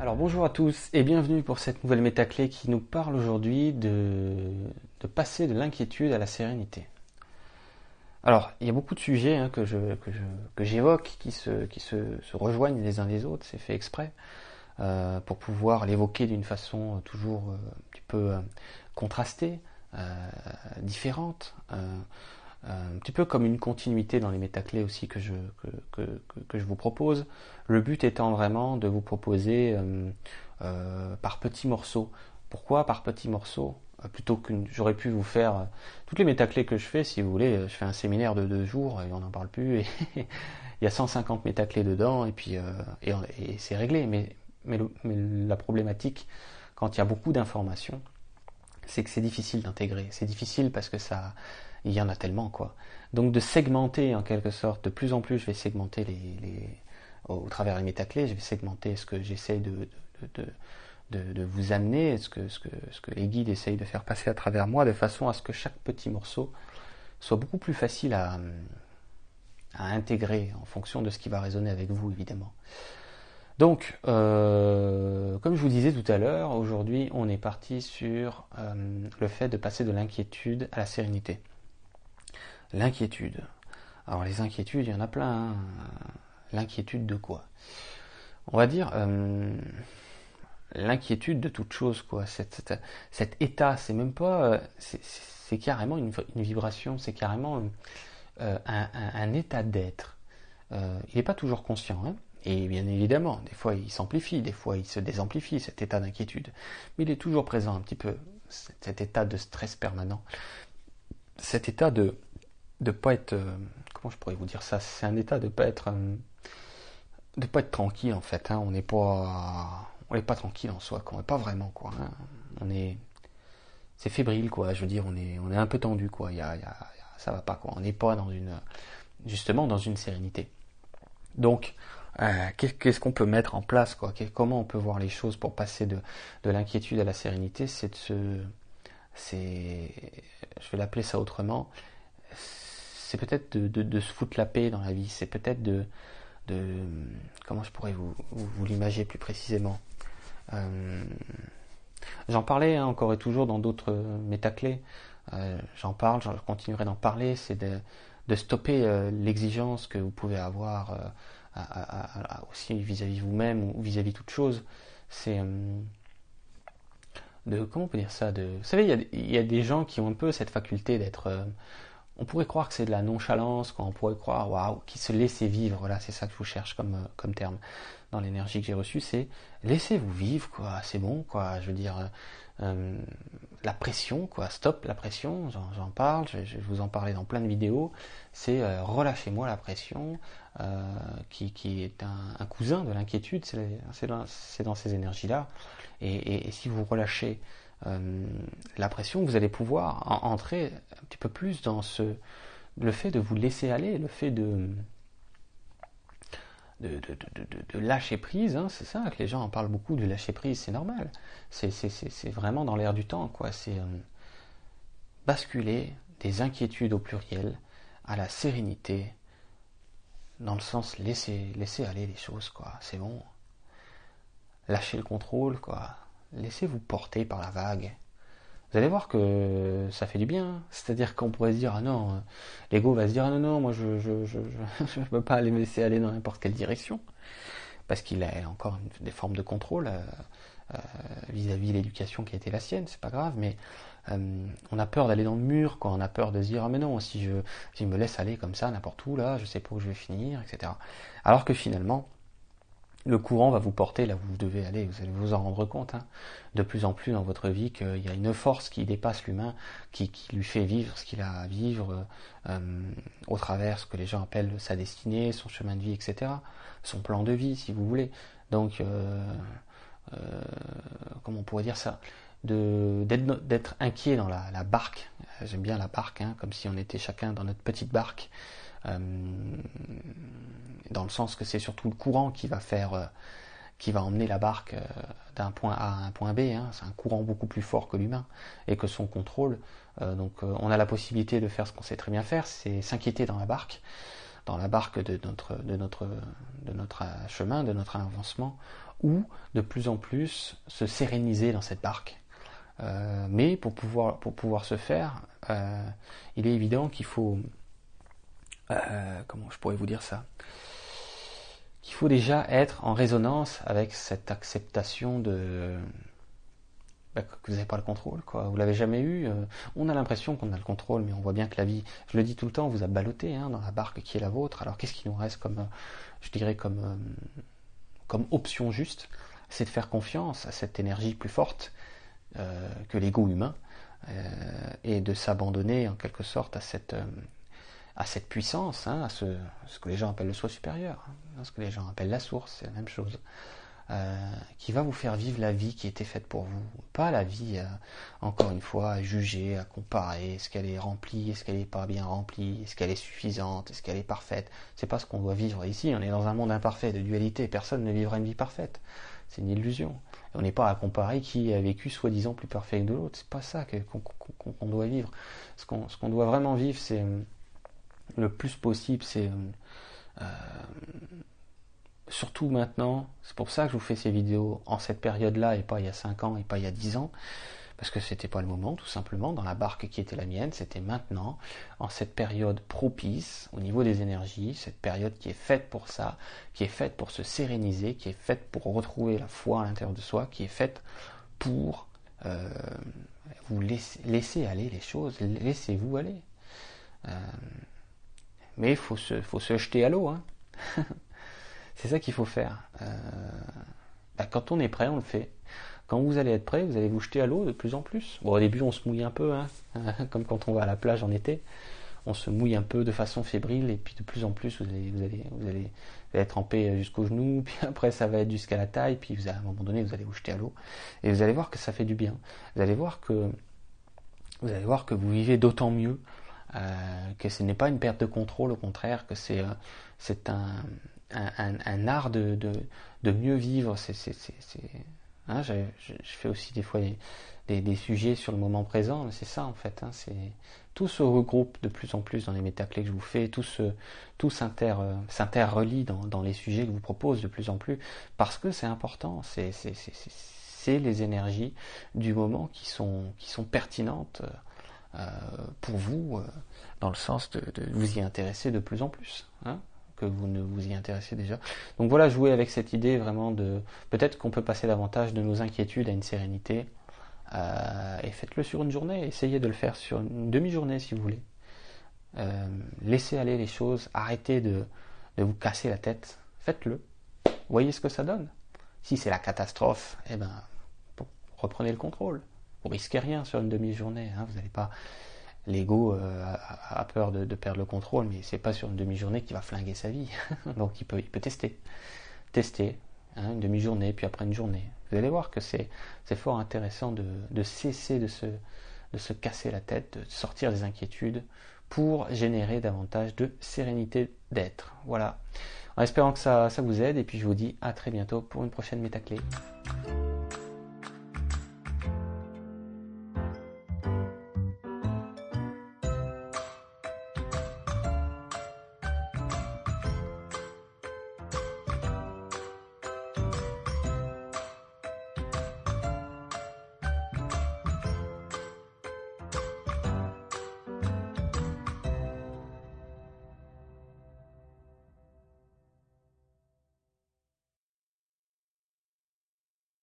Alors bonjour à tous et bienvenue pour cette nouvelle métaclé qui nous parle aujourd'hui de, passer de l'inquiétude à la sérénité. Alors il y a beaucoup de sujets hein, que, j'évoque qui, se, rejoignent les uns les autres, c'est fait exprès, euh, pour pouvoir l'évoquer d'une façon toujours euh, un petit peu euh, contrastée, différente. Euh, un petit peu comme une continuité dans les métaclés aussi que je, que, que, je vous propose. Le but étant vraiment de vous proposer euh, euh, par petits morceaux. Pourquoi par petits morceaux? Plutôt que j'aurais pu vous faire toutes les métaclés que je fais, si vous voulez, je fais un séminaire de deux jours et on n'en parle plus. Et il y a 150 métaclés dedans et puis et, c'est réglé. Mais, mais la problématique, quand il y a beaucoup d'informations, c'est que c'est difficile d'intégrer. C'est difficile parce que ça, il y en a tellement quoi. Donc de segmenter en quelque sorte, de plus en plus je vais segmenter les, au, travers les métaclés, je vais segmenter ce que j'essaye de, vous amener, ce que, ce, que, les guides essayent de faire passer à travers moi, de façon à ce que chaque petit morceau soit beaucoup plus facile à, à intégrer en fonction de ce qui va résonner avec vous évidemment. Donc, euh, comme je vous disais tout à l'heure, aujourd'hui on est parti sur euh, le fait de passer de l'inquiétude à la sérénité. L'inquiétude. Alors les inquiétudes, il y en a plein. Hein. L'inquiétude de quoi? On va dire euh, l'inquiétude de toute chose, quoi. Cet, état, c'est même pas, euh, c'est carrément une, vibration, c'est carrément euh, un, état d'être. il n'est pas toujours conscient, hein. et bien évidemment, des fois il s'amplifie, des fois il se désamplifie cet état d'inquiétude, mais il est toujours présent un petit peu, cet état de stress permanent, cet état de de pas être euh, comment je pourrais vous dire ça? C'est un état de pas être euh, de pas être tranquille en fait hein. on n'est pas on n'est pas tranquille en soi quoi. pas vraiment quoi hein. on est c'est fébrile quoi. Je veux dire on est un peu tendu quoi. Il y a, ça va pas quoi. On n'est pas dans une justement dans une sérénité. Donc euh, qu'est-ce qu'on peut mettre en place quoi? Comment on peut voir les choses pour passer de, de l'inquiétude à la sérénité? C'est de se c'est je vais l'appeler ça autrement c'est peut-être de, se foutre la paix dans la vie, c'est peut-être de, de, comment je pourrais vous, vous, l'imager plus précisément. Euh, j'en parlais hein, encore et toujours dans d'autres métaclés. Euh, j'en parle, je continuerai d'en parler. C'est de, de, stopper euh, l'exigence que vous pouvez avoir aussi vis-à-vis vous-même ou vis-à-vis toute chose. C'est de comment on peut dire ça de, Vous savez, il y, a, des gens qui ont un peu cette faculté d'être on pourrait croire que c'est de la nonchalance, on pourrait croire, waouh, qui se laisser vivre, voilà, c'est ça que je vous cherche comme, euh, comme terme dans l'énergie que j'ai reçue, c'est laissez-vous vivre, quoi, c'est bon, quoi, je veux dire, euh, euh, la pression, quoi, stop la pression, j'en parle, je, vous en parler dans plein de vidéos, c'est relâchez-moi la pression, qui, est un, cousin de l'inquiétude, c'est dans, ces énergies-là, et, si vous relâchez la pression, vous allez pouvoir entrer petit peu plus dans ce, le fait de vous laisser aller, le fait de, de, lâcher prise, hein, c'est ça que les gens en parlent beaucoup du lâcher prise, c'est normal. C'est, vraiment dans l'air du temps, quoi. C'est euh, basculer des inquiétudes au pluriel à la sérénité, dans le sens laisser, laisser aller les choses, quoi. C'est bon. Lâcher le contrôle, quoi laissez-vous porter par la vague. Vous allez voir que ça fait du bien. C'est-à-dire qu'on pourrait se dire ah non, euh, l'ego va se dire ah non non moi je je je je, peux pas les laisser aller dans n'importe quelle direction parce qu'il a encore des formes de contrôle euh, euh, vis-à-vis de l'éducation qui a été la sienne. C'est pas grave, mais on a peur d'aller dans le mur, quand on a peur de se dire ah mais non si je si je me laisse aller comme ça n'importe où là, je sais pas où je vais finir, etc. Alors que finalement le courant va vous porter là où vous devez aller, vous allez vous en rendre compte hein. de plus en plus dans votre vie qu'il y a une force qui dépasse l'humain, qui, lui fait vivre ce qu'il a à vivre euh, au travers ce que les gens appellent sa destinée, son chemin de vie, etc. Son plan de vie, si vous voulez. Donc, euh, euh, comment on pourrait dire ça? D'être inquiet dans la, barque, j'aime bien la barque, hein, comme si on était chacun dans notre petite barque, euh, dans le sens que c'est surtout le courant qui va faire, euh, qui va emmener la barque euh, d'un point A à un point B. Hein. C'est un courant beaucoup plus fort que l'humain et que son contrôle. donc on a la possibilité de faire ce qu'on sait très bien faire, c'est s'inquiéter dans la barque dans la barque de notre, de notre, de notre chemin, de notre avancement, ou de plus en plus se séréniser dans cette barque. Euh, mais pour pouvoir, pour pouvoir se faire, euh, il est évident qu'il faut, euh, comment je pourrais vous dire ça, qu'il faut déjà être en résonance avec cette acceptation de bah, que vous n'avez pas le contrôle, quoi. Vous l'avez jamais eu. on a l'impression qu'on a le contrôle, mais on voit bien que la vie, je le dis tout le temps, vous a ballotté hein, dans la barque qui est la vôtre. Alors qu'est-ce qui nous reste comme, je dirais comme, comme option juste, c'est de faire confiance à cette énergie plus forte euh, que l'ego humain euh, et de s'abandonner en quelque sorte à cette, euh, à cette puissance, hein, à ce, que les gens appellent le soi supérieur, hein, ce que les gens appellent la source, c'est la même chose. qui va vous faire vivre la vie qui était faite pour vous. Pas la vie, encore une fois, à juger, à comparer, est-ce qu'elle est remplie, est-ce qu'elle n'est pas bien remplie, est-ce qu'elle est suffisante, est-ce qu'elle est parfaite. C'est pas ce qu'on doit vivre ici, on est dans un monde imparfait, de dualité, personne ne vivra une vie parfaite. C'est une illusion. On n'est pas à comparer qui a vécu soi-disant plus parfait que l'autre. C'est pas ça qu'on doit vivre. Ce qu'on doit vraiment vivre, c'est euh, le plus possible, c'est euh, euh, surtout maintenant. C'est pour ça que je vous fais ces vidéos en cette période-là et pas il y a 5 ans et pas il y a 10 ans parce que c'était pas le moment, tout simplement, dans la barque qui était la mienne, c'était maintenant, en cette période propice au niveau des énergies, cette période qui est faite pour ça, qui est faite pour se séréniser, qui est faite pour retrouver la foi à l'intérieur de soi, qui est faite pour euh, vous laisser, aller les choses, laissez-vous aller. Mais il faut se, faut se jeter à l'eau. Hein. C'est ça qu'il faut faire. Euh, bah, quand on est prêt, on le fait. Quand vous allez être prêt, vous allez vous jeter à l'eau de plus en plus. Bon, au début, on se mouille un peu, hein, comme quand on va à la plage en été. On se mouille un peu de façon fébrile, et puis de plus en plus, vous allez, vous allez, vous allez, être trempé jusqu'aux genoux, puis après, ça va être jusqu'à la taille, puis vous, à un moment donné, vous allez vous jeter à l'eau. Et vous allez voir que ça fait du bien. Vous allez voir que, vous allez voir que vous vivez d'autant mieux, euh, que ce n'est pas une perte de contrôle, au contraire, que c'est, euh, un, un, art de, de, mieux vivre. Hein, je, fais aussi des fois des, sujets sur le moment présent, c'est ça en fait. Hein, tout se regroupe de plus en plus dans les métaclés que je vous fais, tout se, tout euh, s'interrelie dans, dans, les sujets que je vous propose de plus en plus, parce que c'est important. C'est, c'est, les énergies du moment qui sont, qui sont pertinentes euh, pour vous, euh, dans le sens de, de, vous y intéresser de plus en plus. Hein que vous ne vous y intéressez déjà. Donc voilà, jouer avec cette idée vraiment de peut-être qu'on peut passer davantage de nos inquiétudes à une sérénité. Euh, et faites-le sur une journée, essayez de le faire sur une demi-journée si vous voulez. Euh, laissez aller les choses, arrêtez de, vous casser la tête, faites-le. Voyez ce que ça donne. Si c'est la catastrophe, eh ben, reprenez le contrôle. Vous risquez rien sur une demi-journée. Hein. vous n'allez pas l'ego euh, a, peur de, perdre le contrôle, mais c'est pas sur une demi-journée qu'il va flinguer sa vie. Donc il peut, il tester. Tester hein, une demi-journée, puis après une journée. Vous allez voir que c'est fort intéressant de, cesser de se, casser la tête, de sortir des inquiétudes pour générer davantage de sérénité d'être. Voilà. En espérant que ça, ça vous aide, et puis je vous dis à très bientôt pour une prochaine métaclé.